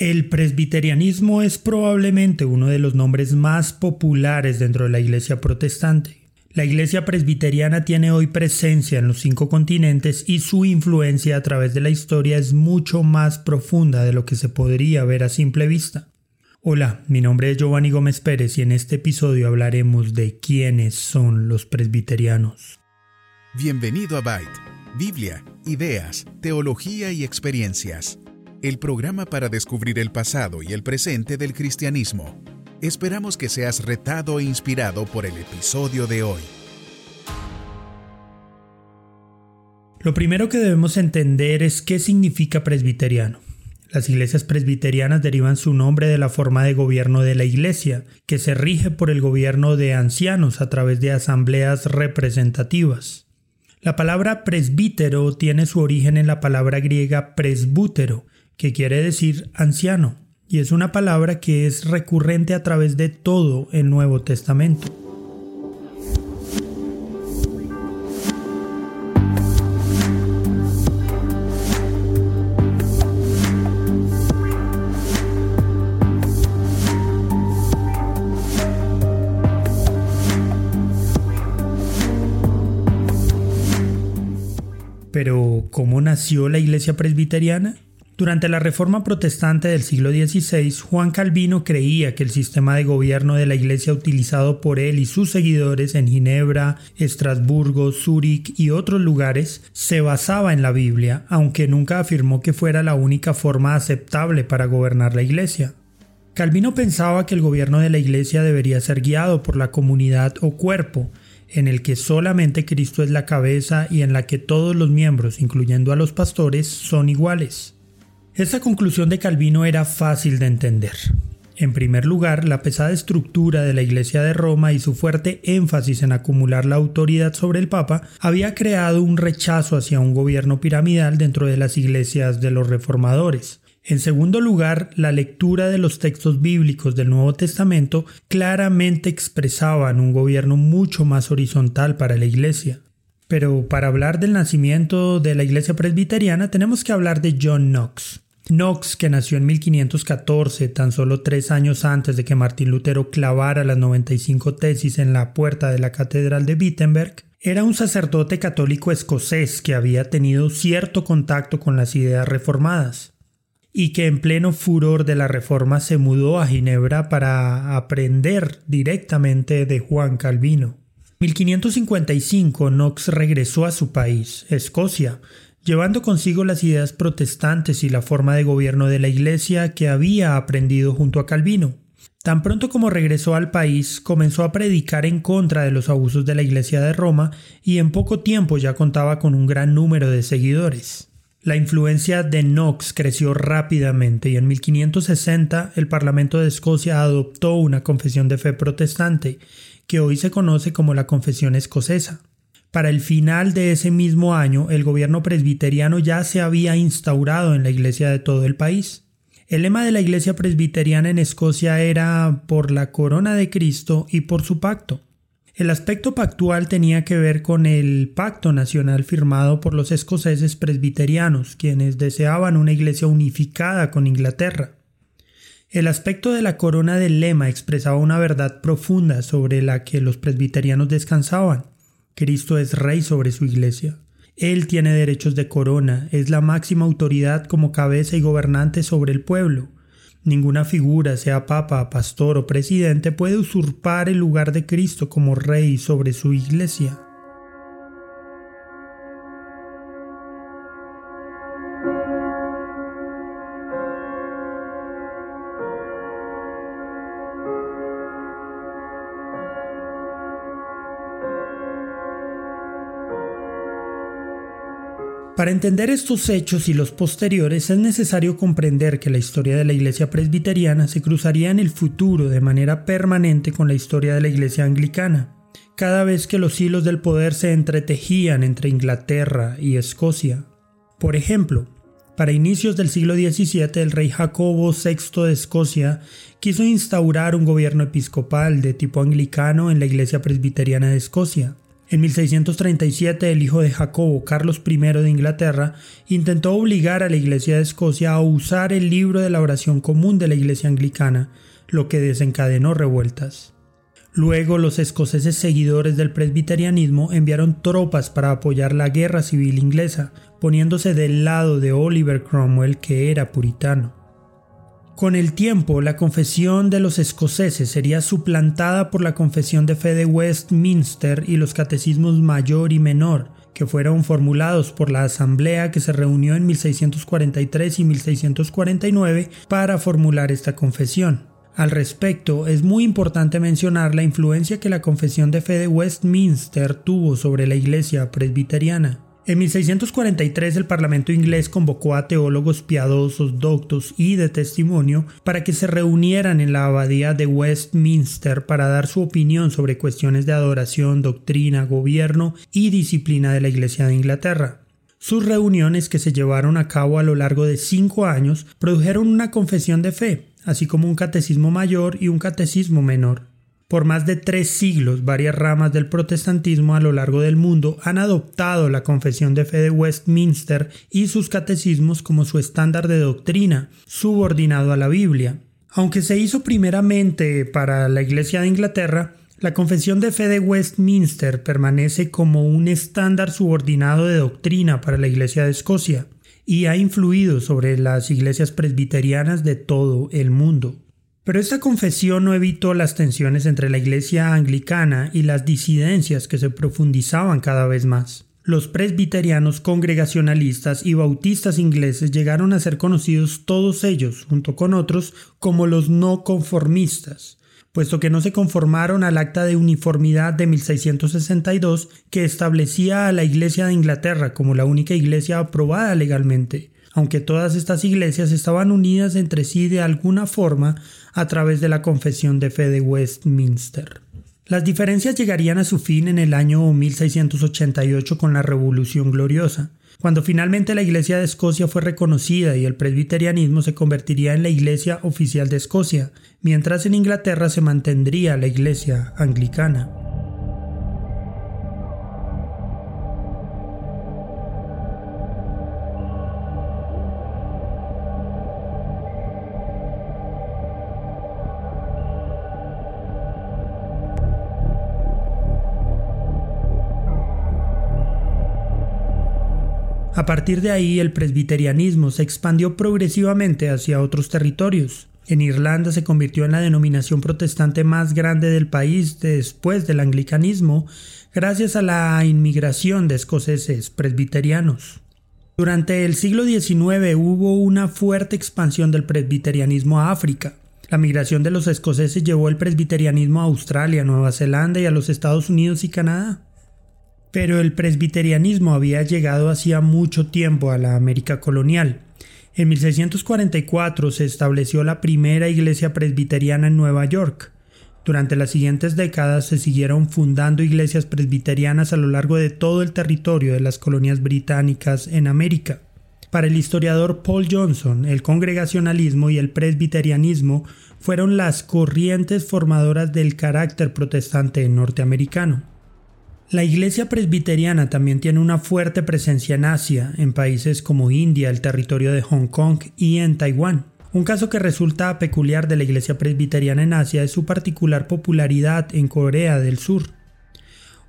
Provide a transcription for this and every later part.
El presbiterianismo es probablemente uno de los nombres más populares dentro de la Iglesia protestante. La Iglesia presbiteriana tiene hoy presencia en los cinco continentes y su influencia a través de la historia es mucho más profunda de lo que se podría ver a simple vista. Hola, mi nombre es Giovanni Gómez Pérez y en este episodio hablaremos de quiénes son los presbiterianos. Bienvenido a Byte, Biblia, ideas, teología y experiencias el programa para descubrir el pasado y el presente del cristianismo. Esperamos que seas retado e inspirado por el episodio de hoy. Lo primero que debemos entender es qué significa presbiteriano. Las iglesias presbiterianas derivan su nombre de la forma de gobierno de la iglesia, que se rige por el gobierno de ancianos a través de asambleas representativas. La palabra presbítero tiene su origen en la palabra griega presbútero, que quiere decir anciano, y es una palabra que es recurrente a través de todo el Nuevo Testamento. Pero, ¿cómo nació la iglesia presbiteriana? Durante la Reforma Protestante del siglo XVI, Juan Calvino creía que el sistema de gobierno de la Iglesia utilizado por él y sus seguidores en Ginebra, Estrasburgo, Zúrich y otros lugares se basaba en la Biblia, aunque nunca afirmó que fuera la única forma aceptable para gobernar la Iglesia. Calvino pensaba que el gobierno de la Iglesia debería ser guiado por la comunidad o cuerpo, en el que solamente Cristo es la cabeza y en la que todos los miembros, incluyendo a los pastores, son iguales. Esta conclusión de Calvino era fácil de entender. En primer lugar, la pesada estructura de la Iglesia de Roma y su fuerte énfasis en acumular la autoridad sobre el Papa había creado un rechazo hacia un gobierno piramidal dentro de las iglesias de los reformadores. En segundo lugar, la lectura de los textos bíblicos del Nuevo Testamento claramente expresaban un gobierno mucho más horizontal para la Iglesia. Pero para hablar del nacimiento de la iglesia presbiteriana tenemos que hablar de John Knox. Knox, que nació en 1514, tan solo tres años antes de que Martín Lutero clavara las 95 tesis en la puerta de la catedral de Wittenberg, era un sacerdote católico escocés que había tenido cierto contacto con las ideas reformadas y que en pleno furor de la reforma se mudó a Ginebra para aprender directamente de Juan Calvino. 1555 Knox regresó a su país, Escocia, llevando consigo las ideas protestantes y la forma de gobierno de la Iglesia que había aprendido junto a Calvino. Tan pronto como regresó al país, comenzó a predicar en contra de los abusos de la Iglesia de Roma y en poco tiempo ya contaba con un gran número de seguidores. La influencia de Knox creció rápidamente y en 1560 el Parlamento de Escocia adoptó una confesión de fe protestante que hoy se conoce como la Confesión Escocesa. Para el final de ese mismo año, el gobierno presbiteriano ya se había instaurado en la iglesia de todo el país. El lema de la iglesia presbiteriana en Escocia era por la corona de Cristo y por su pacto. El aspecto pactual tenía que ver con el pacto nacional firmado por los escoceses presbiterianos, quienes deseaban una iglesia unificada con Inglaterra. El aspecto de la corona del lema expresaba una verdad profunda sobre la que los presbiterianos descansaban. Cristo es rey sobre su iglesia. Él tiene derechos de corona, es la máxima autoridad como cabeza y gobernante sobre el pueblo. Ninguna figura, sea papa, pastor o presidente, puede usurpar el lugar de Cristo como rey sobre su iglesia. Para entender estos hechos y los posteriores es necesario comprender que la historia de la Iglesia presbiteriana se cruzaría en el futuro de manera permanente con la historia de la Iglesia anglicana, cada vez que los hilos del poder se entretejían entre Inglaterra y Escocia. Por ejemplo, para inicios del siglo XVII el rey Jacobo VI de Escocia quiso instaurar un gobierno episcopal de tipo anglicano en la Iglesia presbiteriana de Escocia. En 1637 el hijo de Jacobo, Carlos I de Inglaterra, intentó obligar a la Iglesia de Escocia a usar el libro de la oración común de la Iglesia anglicana, lo que desencadenó revueltas. Luego los escoceses seguidores del presbiterianismo enviaron tropas para apoyar la guerra civil inglesa, poniéndose del lado de Oliver Cromwell que era puritano. Con el tiempo, la confesión de los escoceses sería suplantada por la confesión de fe de Westminster y los catecismos mayor y menor, que fueron formulados por la Asamblea que se reunió en 1643 y 1649 para formular esta confesión. Al respecto, es muy importante mencionar la influencia que la Confesión de Fe de Westminster tuvo sobre la Iglesia presbiteriana. En 1643 el Parlamento inglés convocó a teólogos piadosos, doctos y de testimonio para que se reunieran en la abadía de Westminster para dar su opinión sobre cuestiones de adoración, doctrina, gobierno y disciplina de la Iglesia de Inglaterra. Sus reuniones, que se llevaron a cabo a lo largo de cinco años, produjeron una confesión de fe, así como un catecismo mayor y un catecismo menor. Por más de tres siglos, varias ramas del protestantismo a lo largo del mundo han adoptado la Confesión de Fe de Westminster y sus catecismos como su estándar de doctrina, subordinado a la Biblia. Aunque se hizo primeramente para la Iglesia de Inglaterra, la Confesión de Fe de Westminster permanece como un estándar subordinado de doctrina para la Iglesia de Escocia y ha influido sobre las iglesias presbiterianas de todo el mundo. Pero esta confesión no evitó las tensiones entre la iglesia anglicana y las disidencias que se profundizaban cada vez más. Los presbiterianos congregacionalistas y bautistas ingleses llegaron a ser conocidos todos ellos, junto con otros, como los no conformistas, puesto que no se conformaron al acta de uniformidad de 1662 que establecía a la Iglesia de Inglaterra como la única iglesia aprobada legalmente, aunque todas estas iglesias estaban unidas entre sí de alguna forma a través de la Confesión de Fe de Westminster. Las diferencias llegarían a su fin en el año 1688 con la Revolución Gloriosa, cuando finalmente la Iglesia de Escocia fue reconocida y el presbiterianismo se convertiría en la Iglesia oficial de Escocia, mientras en Inglaterra se mantendría la Iglesia anglicana. Partir de ahí el presbiterianismo se expandió progresivamente hacia otros territorios. En Irlanda se convirtió en la denominación protestante más grande del país después del anglicanismo, gracias a la inmigración de escoceses presbiterianos. Durante el siglo XIX hubo una fuerte expansión del presbiterianismo a África. La migración de los escoceses llevó el presbiterianismo a Australia, Nueva Zelanda y a los Estados Unidos y Canadá. Pero el presbiterianismo había llegado hacía mucho tiempo a la América colonial. En 1644 se estableció la primera iglesia presbiteriana en Nueva York. Durante las siguientes décadas se siguieron fundando iglesias presbiterianas a lo largo de todo el territorio de las colonias británicas en América. Para el historiador Paul Johnson, el congregacionalismo y el presbiterianismo fueron las corrientes formadoras del carácter protestante norteamericano. La iglesia presbiteriana también tiene una fuerte presencia en Asia, en países como India, el territorio de Hong Kong y en Taiwán. Un caso que resulta peculiar de la iglesia presbiteriana en Asia es su particular popularidad en Corea del Sur.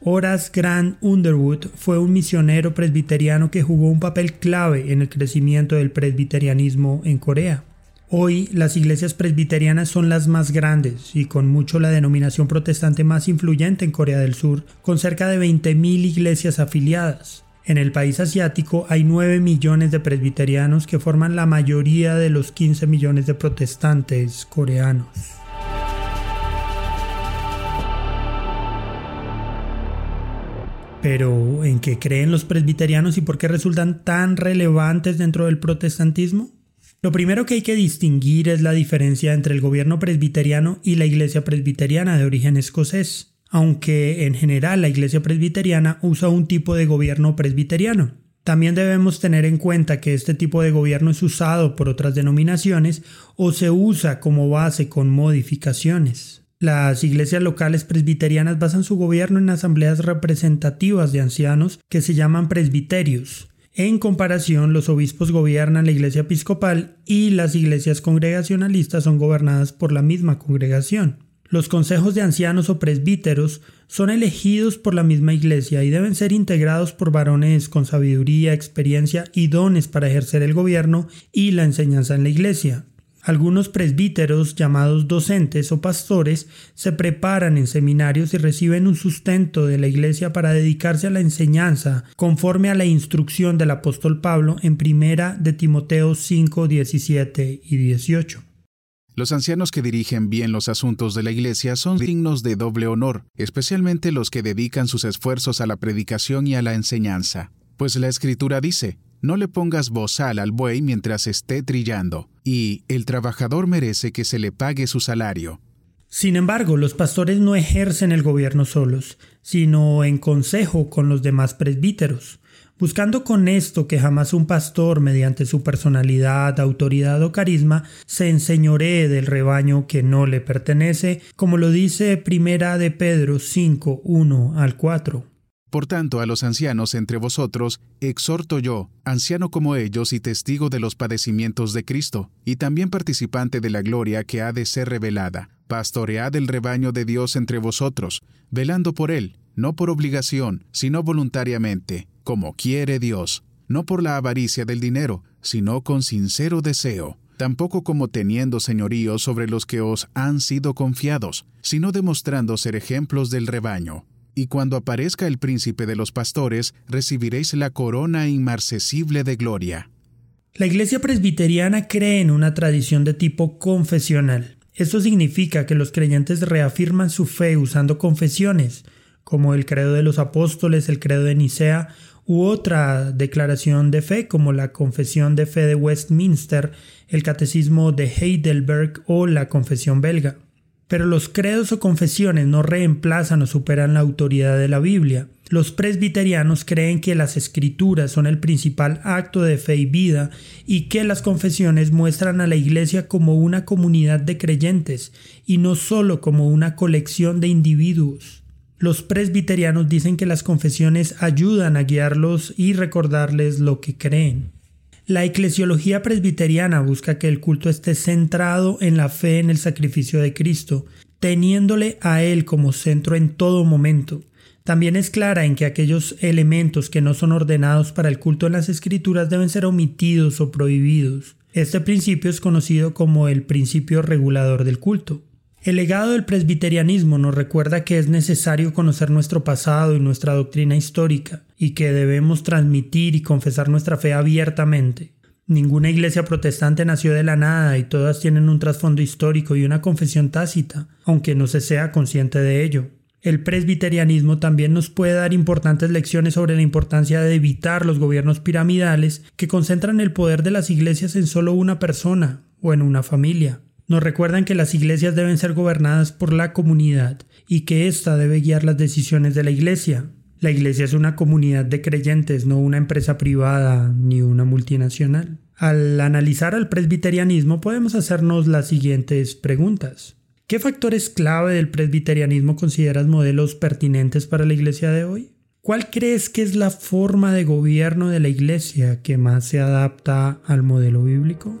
Horace Grant Underwood fue un misionero presbiteriano que jugó un papel clave en el crecimiento del presbiterianismo en Corea. Hoy las iglesias presbiterianas son las más grandes y con mucho la denominación protestante más influyente en Corea del Sur, con cerca de 20.000 iglesias afiliadas. En el país asiático hay 9 millones de presbiterianos que forman la mayoría de los 15 millones de protestantes coreanos. Pero, ¿en qué creen los presbiterianos y por qué resultan tan relevantes dentro del protestantismo? Lo primero que hay que distinguir es la diferencia entre el gobierno presbiteriano y la iglesia presbiteriana de origen escocés, aunque en general la iglesia presbiteriana usa un tipo de gobierno presbiteriano. También debemos tener en cuenta que este tipo de gobierno es usado por otras denominaciones o se usa como base con modificaciones. Las iglesias locales presbiterianas basan su gobierno en asambleas representativas de ancianos que se llaman presbiterios. En comparación, los obispos gobiernan la iglesia episcopal y las iglesias congregacionalistas son gobernadas por la misma congregación. Los consejos de ancianos o presbíteros son elegidos por la misma iglesia y deben ser integrados por varones con sabiduría, experiencia y dones para ejercer el gobierno y la enseñanza en la iglesia. Algunos presbíteros, llamados docentes o pastores, se preparan en seminarios y reciben un sustento de la Iglesia para dedicarse a la enseñanza, conforme a la instrucción del apóstol Pablo en primera de Timoteo 5, 17 y 18. Los ancianos que dirigen bien los asuntos de la Iglesia son dignos de doble honor, especialmente los que dedican sus esfuerzos a la predicación y a la enseñanza. Pues la Escritura dice, no le pongas bozal al buey mientras esté trillando, y el trabajador merece que se le pague su salario. Sin embargo, los pastores no ejercen el gobierno solos, sino en consejo con los demás presbíteros, buscando con esto que jamás un pastor, mediante su personalidad, autoridad o carisma, se enseñoree del rebaño que no le pertenece, como lo dice Primera de Pedro 5, 1 al 4. Por tanto, a los ancianos entre vosotros, exhorto yo, anciano como ellos y testigo de los padecimientos de Cristo, y también participante de la gloria que ha de ser revelada, pastoread el rebaño de Dios entre vosotros, velando por él, no por obligación, sino voluntariamente, como quiere Dios, no por la avaricia del dinero, sino con sincero deseo, tampoco como teniendo señorío sobre los que os han sido confiados, sino demostrando ser ejemplos del rebaño y cuando aparezca el príncipe de los pastores, recibiréis la corona inmarcesible de gloria. La Iglesia presbiteriana cree en una tradición de tipo confesional. Esto significa que los creyentes reafirman su fe usando confesiones, como el credo de los apóstoles, el credo de Nicea, u otra declaración de fe, como la confesión de fe de Westminster, el catecismo de Heidelberg o la confesión belga. Pero los credos o confesiones no reemplazan o superan la autoridad de la Biblia. Los presbiterianos creen que las escrituras son el principal acto de fe y vida y que las confesiones muestran a la Iglesia como una comunidad de creyentes y no solo como una colección de individuos. Los presbiterianos dicen que las confesiones ayudan a guiarlos y recordarles lo que creen. La eclesiología presbiteriana busca que el culto esté centrado en la fe en el sacrificio de Cristo, teniéndole a Él como centro en todo momento. También es clara en que aquellos elementos que no son ordenados para el culto en las escrituras deben ser omitidos o prohibidos. Este principio es conocido como el principio regulador del culto. El legado del presbiterianismo nos recuerda que es necesario conocer nuestro pasado y nuestra doctrina histórica, y que debemos transmitir y confesar nuestra fe abiertamente. Ninguna iglesia protestante nació de la nada y todas tienen un trasfondo histórico y una confesión tácita, aunque no se sea consciente de ello. El presbiterianismo también nos puede dar importantes lecciones sobre la importancia de evitar los gobiernos piramidales que concentran el poder de las iglesias en solo una persona o en una familia. Nos recuerdan que las iglesias deben ser gobernadas por la comunidad y que ésta debe guiar las decisiones de la iglesia. La iglesia es una comunidad de creyentes, no una empresa privada ni una multinacional. Al analizar al presbiterianismo podemos hacernos las siguientes preguntas. ¿Qué factores clave del presbiterianismo consideras modelos pertinentes para la iglesia de hoy? ¿Cuál crees que es la forma de gobierno de la iglesia que más se adapta al modelo bíblico?